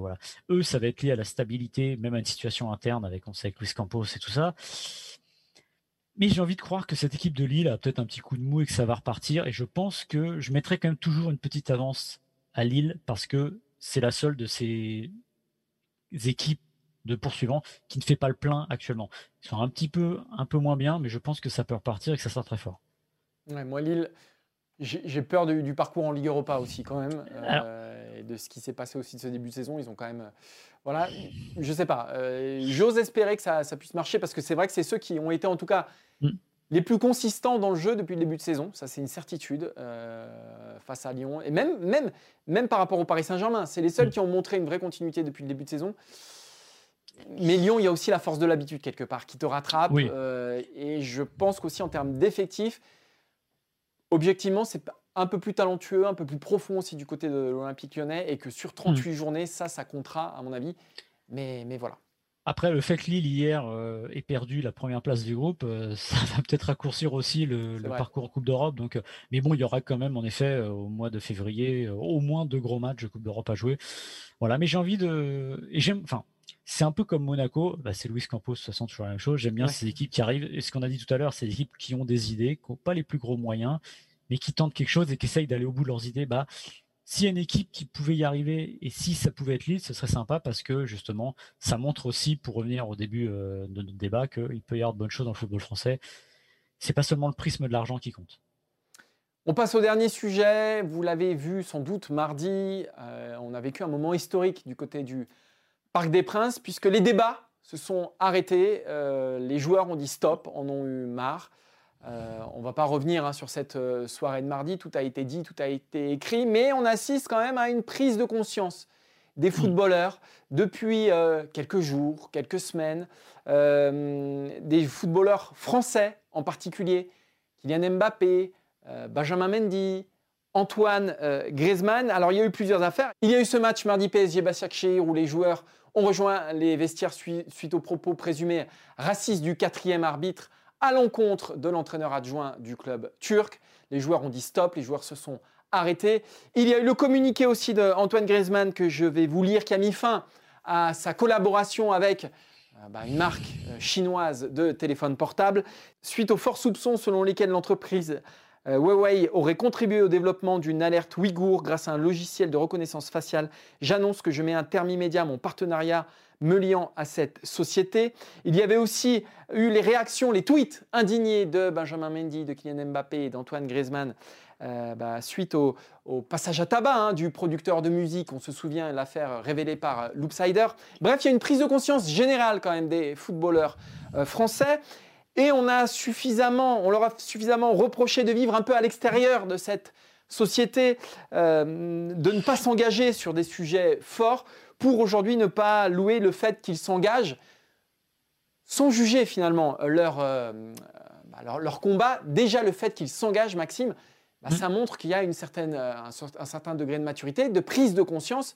Eux, ça va être lié à la stabilité, même à une situation interne avec, on sait, avec Luis Campos et tout ça. Mais j'ai envie de croire que cette équipe de Lille a peut-être un petit coup de mou et que ça va repartir. Et je pense que je mettrai quand même toujours une petite avance à Lille parce que c'est la seule de ces équipes de poursuivants qui ne fait pas le plein actuellement. Ils sont un petit peu, un peu moins bien, mais je pense que ça peut repartir et que ça sera très fort. moi, Lille, j'ai peur du, parcours en Ligue Europa aussi, quand même, euh, et de ce qui s'est passé aussi de ce début de saison. Ils ont quand même. Voilà, je sais pas. Euh, j'ose espérer que ça, puisse marcher parce que c'est vrai que c'est ceux qui ont été, en tout cas, mm les plus consistants dans le jeu depuis le début de saison. Ça, c'est une certitude euh, face à Lyon. Et même, même, même par rapport au Paris Saint-Germain, c'est les seuls qui ont montré une vraie continuité depuis le début de saison. Mais Lyon, il y a aussi la force de l'habitude quelque part qui te rattrape. Euh, et je pense qu'aussi en termes d'effectifs, objectivement, c'est un peu plus talentueux, un peu plus profond aussi du côté de l'Olympique lyonnais. Et que sur 38 mm. journées, ça, ça comptera, à mon avis. Mais, mais voilà. Après, le fait que Lille hier euh, ait perdu la première place du groupe, euh, ça va peut-être raccourcir aussi le, parcours Coupe d'Europe. Donc, euh, mais bon, il y aura quand même, en effet, au mois de février, au moins deux gros matchs de Coupe d'Europe à jouer. Voilà, mais j'ai envie de, et j'aime, enfin, c'est un peu comme Monaco. Bah, c'est Luis Campos, de toute façon, toujours la même chose. J'aime bien ces équipes qui arrivent. Et ce qu'on a dit tout à l'heure, c'est des équipes qui ont des idées, qui n'ont pas les plus gros moyens, mais qui tentent quelque chose et qui essayent d'aller au bout de leurs idées. Bah, s'il y a une équipe qui pouvait y arriver et si ça pouvait être Lille, ce serait sympa parce que justement, ça montre aussi, pour revenir au début euh, de notre débat, qu'il peut y avoir de bonnes choses dans le football français. C'est pas seulement le prisme de l'argent qui compte. On passe au dernier sujet. Vous l'avez vu sans doute mardi. Euh, on a vécu un moment historique du côté du Parc des Princes puisque les débats se sont arrêtés. Euh, les joueurs ont dit stop, en ont eu marre. Euh, on ne va pas revenir hein, sur cette euh, soirée de mardi, tout a été dit, tout a été écrit, mais on assiste quand même à une prise de conscience des footballeurs depuis euh, quelques jours, quelques semaines, des footballeurs français en particulier, Kylian Mbappé, Benjamin Mendy, Antoine Griezmann. Alors il y a eu plusieurs affaires. Il y a eu ce match mardi PSG Başakşehir où les joueurs ont rejoint les vestiaires suite aux propos présumés racistes du quatrième arbitre à l'encontre de l'entraîneur adjoint du club turc. Les joueurs ont dit stop, les joueurs se sont arrêtés. Il y a eu le communiqué aussi d'Antoine Griezmann que je vais vous lire qui a mis fin à sa collaboration avec euh, bah, une marque euh, chinoise de téléphone portable suite aux forts soupçons selon lesquels l'entreprise euh, Huawei aurait contribué au développement d'une alerte Ouïghour grâce à un logiciel de reconnaissance faciale. J'annonce que je mets un terme immédiat à mon partenariat me liant à cette société. Il y avait aussi eu les réactions, les tweets indignés de Benjamin Mendy, de Kylian Mbappé et d'Antoine Griezmann euh, bah, suite au, passage à tabac hein, du producteur de musique. On se souvient l'affaire révélée par Loopsider. Bref, il y a une prise de conscience générale quand même des footballeurs euh, français. Et on, a suffisamment, on leur a suffisamment reproché de vivre un peu à l'extérieur de cette société, euh, de ne pas s'engager sur des sujets forts pour aujourd'hui ne pas louer le fait qu'ils s'engagent sans juger finalement leur, euh, bah, leur, combat. Déjà le fait qu'ils s'engagent, Maxime, bah, mmh. ça montre qu'il y a une certaine, euh, un, certain degré de maturité, de prise de conscience,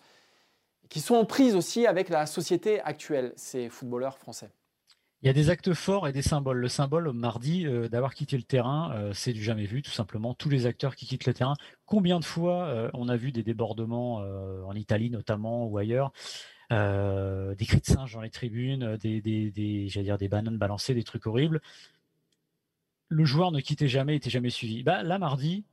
qui sont en prise aussi avec la société actuelle, ces footballeurs français. Il y a des actes forts et des symboles. Le symbole mardi euh, d'avoir quitté le terrain, euh, c'est du jamais vu, tout simplement. Tous les acteurs qui quittent le terrain. Combien de fois euh, on a vu des débordements en Italie notamment ou ailleurs, des cris de singe dans les tribunes, des, des, des bananes balancées, des trucs horribles. Le joueur ne quittait jamais, était jamais suivi. Bah, là, mardi,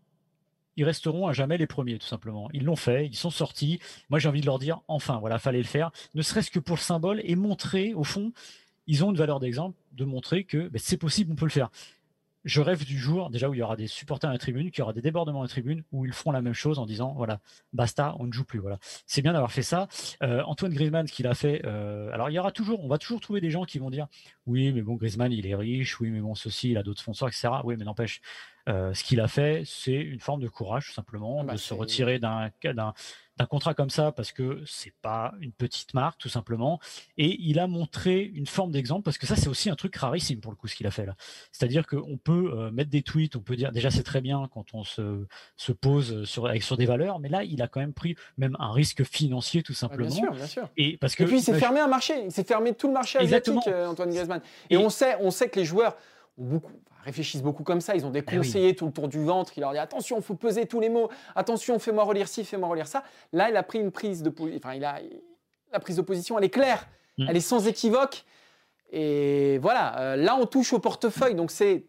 ils resteront à jamais les premiers, tout simplement. Ils l'ont fait, ils sont sortis. Moi, j'ai envie de leur dire, enfin, voilà, fallait le faire, ne serait-ce que pour le symbole et montrer, au fond, ils ont une valeur d'exemple de montrer que ben, c'est possible, on peut le faire. Je rêve du jour déjà où il y aura des supporters à la tribune, qu'il y aura des débordements à la tribune, où ils feront la même chose en disant voilà, basta, on ne joue plus. Voilà, c'est bien d'avoir fait ça. Euh, Antoine Griezmann, ce qu'il a fait. Euh, alors il y aura toujours, on va toujours trouver des gens qui vont dire oui, mais bon, Griezmann, il est riche, oui, mais bon, ceci, il a d'autres sponsors, etc. Oui, mais n'empêche, euh, ce qu'il a fait, c'est une forme de courage, tout simplement, ah bah, de se retirer d'un d'un contrat comme ça parce que c'est pas une petite marque tout simplement. Et il a montré une forme d'exemple parce que ça c'est aussi un truc rarissime pour le coup ce qu'il a fait là. C'est-à-dire qu'on peut euh, mettre des tweets on peut dire déjà c'est très bien quand on se, se pose sur avec sur des valeurs mais là il a quand même pris même un risque financier tout simplement bien sûr bien sûr. Et parce que et puis il s'est fermé un marché il s'est fermé tout le marché asiatique euh, Antoine Griezmann. Et, et, on sait on sait que les joueurs beaucoup réfléchissent beaucoup comme ça. Ils ont des eh conseillers tout autour du ventre qui leur disent attention, il faut peser tous les mots. Attention, fais-moi relire ci, fais-moi relire ça. Là, il a pris une prise de, enfin, il a la prise de position, elle est claire, mm. elle est sans équivoque. Et voilà, euh, là, on touche au portefeuille, donc c'est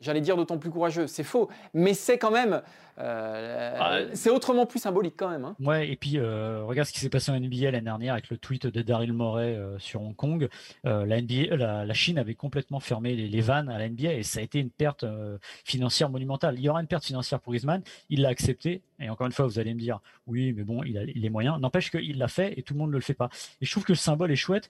J'allais dire d'autant plus courageux, c'est faux, mais c'est quand même, euh, ah, c'est autrement plus symbolique quand même. Hein. Ouais, et puis euh, regarde ce qui s'est passé en NBA l'année dernière avec le tweet de Daryl Morey euh, sur Hong Kong. la, NBA, la, Chine avait complètement fermé les, vannes à la NBA et ça a été une perte financière monumentale. Il y aura une perte financière pour Griezmann, il l'a accepté. Et encore une fois, vous allez me dire, oui, mais bon, il a les moyens. N'empêche qu'il l'a fait et tout le monde ne le fait pas. Et je trouve que le symbole est chouette.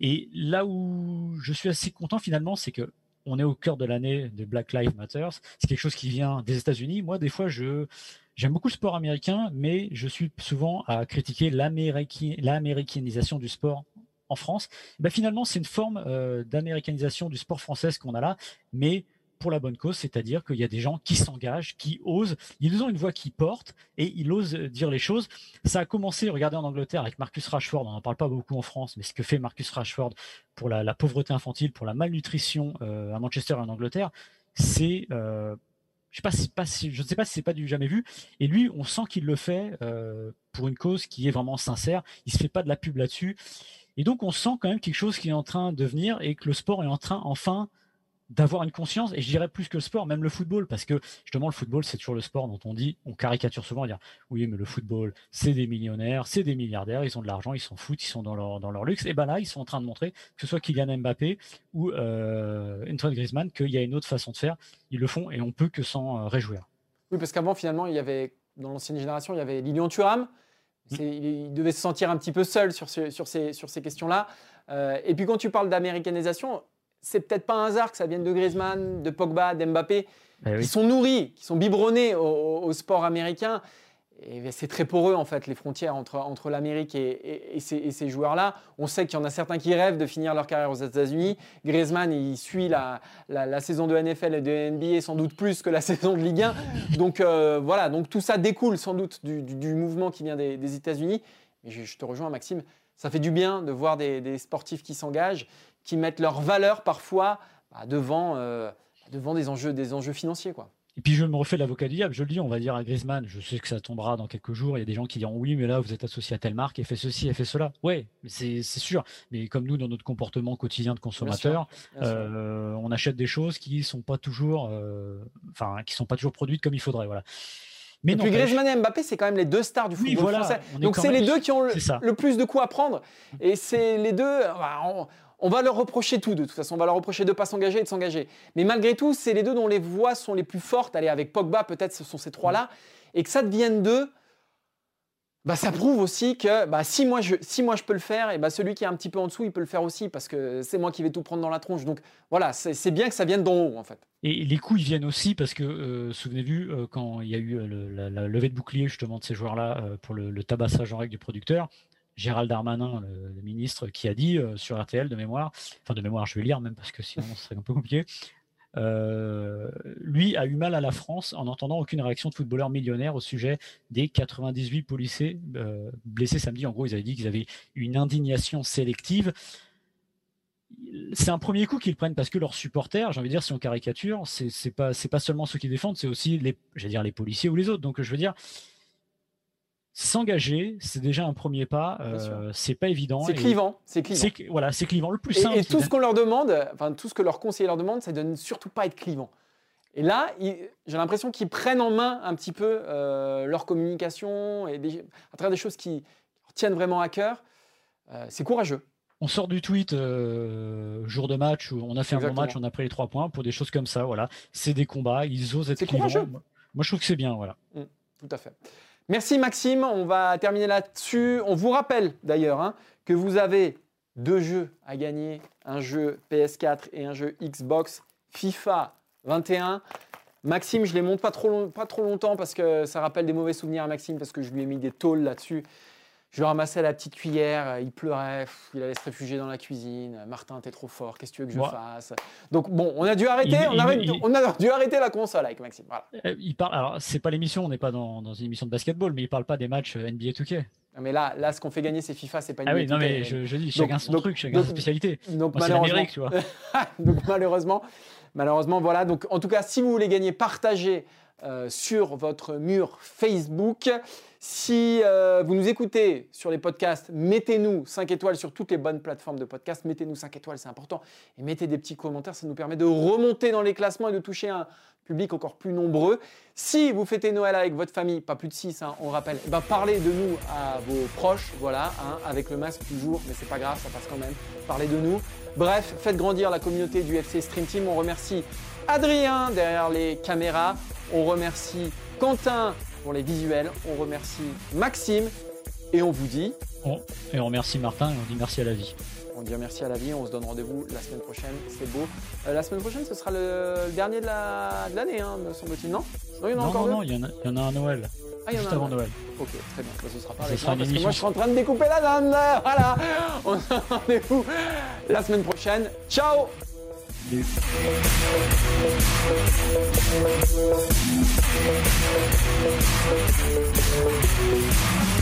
Et là où je suis assez content finalement, c'est que on est au cœur de l'année de Black Lives Matter. C'est quelque chose qui vient des États-Unis. Moi, des fois, je j'aime beaucoup le sport américain, mais je suis souvent à critiquer l'américanisation du sport en France. Ben, finalement, c'est une forme euh, d'américanisation du sport français qu'on a là, mais pour la bonne cause, c'est-à-dire qu'il y a des gens qui s'engagent, qui osent, ils ont une voix qui porte et ils osent dire les choses. Ça a commencé, regardez en Angleterre avec Marcus Rashford, on n'en parle pas beaucoup en France, mais ce que fait Marcus Rashford pour la, pauvreté infantile, pour la malnutrition euh, à Manchester et en Angleterre, c'est euh, je ne sais pas si, je sais pas si c'est pas du jamais vu. Et lui, on sent qu'il le fait euh, pour une cause qui est vraiment sincère. Il se fait pas de la pub là-dessus. Et donc, on sent quand même quelque chose qui est en train de venir et que le sport est en train enfin d'avoir une conscience, et je dirais plus que le sport, même le football, parce que justement le football c'est toujours le sport dont on dit, on caricature souvent, dire oui mais le football c'est des millionnaires, c'est des milliardaires, ils ont de l'argent, ils s'en foutent, ils sont dans leur, dans leur luxe, et ben là ils sont en train de montrer, que ce soit Kylian Mbappé ou euh, Antoine Griezmann, qu'il y a une autre façon de faire, ils le font et on peut que s'en euh, réjouir. Oui parce qu'avant finalement il y avait, dans l'ancienne génération, il y avait Lilian Thuram, mm. il devait se sentir un petit peu seul sur, sur ces, sur ces questions-là. Euh, et puis quand tu parles d'américanisation, c'est peut-être pas un hasard que ça vienne de Griezmann, de Pogba, d'Mbappé, eh qui sont nourris, qui sont biberonnés au, sport américain. Et c'est très poreux, en fait, les frontières entre, entre l'Amérique et, ces, joueurs-là. On sait qu'il y en a certains qui rêvent de finir leur carrière aux États-Unis. Griezmann, il suit la, la, saison de NFL et de NBA sans doute plus que la saison de Ligue 1. Donc euh, voilà, donc tout ça découle sans doute du, mouvement qui vient des, États-Unis. Mais je, te rejoins, Maxime, ça fait du bien de voir des, des sportifs qui s'engagent qui mettent leur valeur parfois bah, devant, euh, devant des, enjeux, des enjeux financiers. Quoi. Et puis je me refais l'avocat du diable, je le dis, on va dire à Griezmann, je sais que ça tombera dans quelques jours, il y a des gens qui diront oui, mais là vous êtes associé à telle marque et fait ceci et fait cela. Ouais, c'est sûr. Mais comme nous, dans notre comportement quotidien de consommateur, euh, on achète des choses qui sont pas toujours, euh, enfin, qui sont pas toujours produites comme il faudrait. Voilà. Mais et puis Griezmann et Mbappé, c'est quand même les deux stars du football français. Donc c'est les deux qui ont le, plus de coups à prendre. Et c'est les deux. Bah, on va leur reprocher tout, de toute façon. On va leur reprocher de ne pas s'engager et de s'engager. Mais malgré tout, c'est les deux dont les voix sont les plus fortes. Allez, avec Pogba, peut-être ce sont ces trois-là. Et que ça devienne deux, bah, ça prouve aussi que bah, si, moi je, si moi je peux le faire, et bah, celui qui est un petit peu en dessous, il peut le faire aussi parce que c'est moi qui vais tout prendre dans la tronche. Donc voilà, c'est bien que ça vienne d'en haut en fait. Et les coups, ils viennent aussi parce que, euh, souvenez-vous, euh, quand il y a eu euh, la, levée de bouclier justement de ces joueurs-là pour le, le, tabassage en règle du producteur, Gérald Darmanin, le, ministre, qui a dit sur RTL de mémoire, enfin de mémoire, je vais lire même parce que sinon ce serait un peu compliqué. Lui a eu mal à la France en n'entendant aucune réaction de footballeurs millionnaires au sujet des 98 policiers blessés samedi. En gros, ils avaient dit qu'ils avaient une indignation sélective. C'est un premier coup qu'ils prennent parce que leurs supporters, j'ai envie de dire, si on caricature, c'est pas, pas seulement ceux qui défendent, c'est aussi les, dire, les policiers ou les autres. Donc je veux dire, s'engager, c'est déjà un premier pas. Euh, c'est pas évident. C'est clivant. C'est clivant. Voilà, c'est clivant. Le plus simple. Et, tout ce qu'on leur demande, enfin tout ce que leurs conseillers leur demandent, c'est de ne surtout pas être clivant. Et là, j'ai l'impression qu'ils prennent en main un petit peu euh, leur communication et à travers des choses qui tiennent vraiment à cœur. Euh, c'est courageux. On sort du tweet jour de match où on a fait un bon match, on a pris les trois points pour des choses comme ça. Voilà, c'est des combats, ils osent être clivants. Moi, je trouve que c'est bien. Voilà. Mmh, tout à fait. Merci Maxime, on va terminer là-dessus. On vous rappelle d'ailleurs hein, que vous avez deux jeux à gagner, un jeu PS4 et un jeu Xbox FIFA 21. Maxime, je les monte pas trop, pas trop longtemps parce que ça rappelle des mauvais souvenirs à Maxime parce que je lui ai mis des tôles là-dessus. Je ramassais la petite cuillère, euh, il pleurait, il allait se réfugier dans la cuisine. Martin, t'es trop fort, qu'est-ce que tu veux que je fasse? Donc bon, on a dû arrêter, on, a dû arrêter la console avec Maxime. Voilà. Euh, il parle, alors c'est pas l'émission, on n'est pas dans, une émission de basketball, mais il parle pas des matchs euh, NBA 2K. Mais là, là, ce qu'on fait gagner, c'est FIFA, c'est pas NBA Ah oui, non, mais je, dis, chacun son truc, chacun sa spécialité. Donc, malheureusement, tu vois. donc malheureusement, malheureusement, voilà. Donc en tout cas, si vous voulez gagner, partagez sur votre mur Facebook. Si euh, vous nous écoutez sur les podcasts, mettez-nous 5 étoiles sur toutes les bonnes plateformes de podcasts. Mettez-nous 5 étoiles, c'est important. Et mettez des petits commentaires, ça nous permet de remonter dans les classements et de toucher un public encore plus nombreux. Si vous fêtez Noël avec votre famille, pas plus de 6, hein, on rappelle, eh ben parlez de nous à vos proches, voilà, hein, avec le masque toujours, mais c'est pas grave, ça passe quand même. Parlez de nous. Bref, faites grandir la communauté du FC Stream Team. On remercie Adrien derrière les caméras. On remercie Quentin pour les visuels. On remercie Maxime et on vous dit. et on remercie Martin et on dit merci à la vie. On dit merci à la vie, on se donne rendez-vous la semaine prochaine, c'est beau. Euh, la semaine prochaine, ce sera le dernier de l'année, hein, me semble-t-il, non? Non, il y en a encore non, il, y en a, il y en a un Noël. Ah, Juste avant Noël. Ok, très bien. ce sera pas avec moi, parce que moi, je suis en train de découper la dinde. Voilà. On se rendez-vous la semaine prochaine. Ciao Thank you.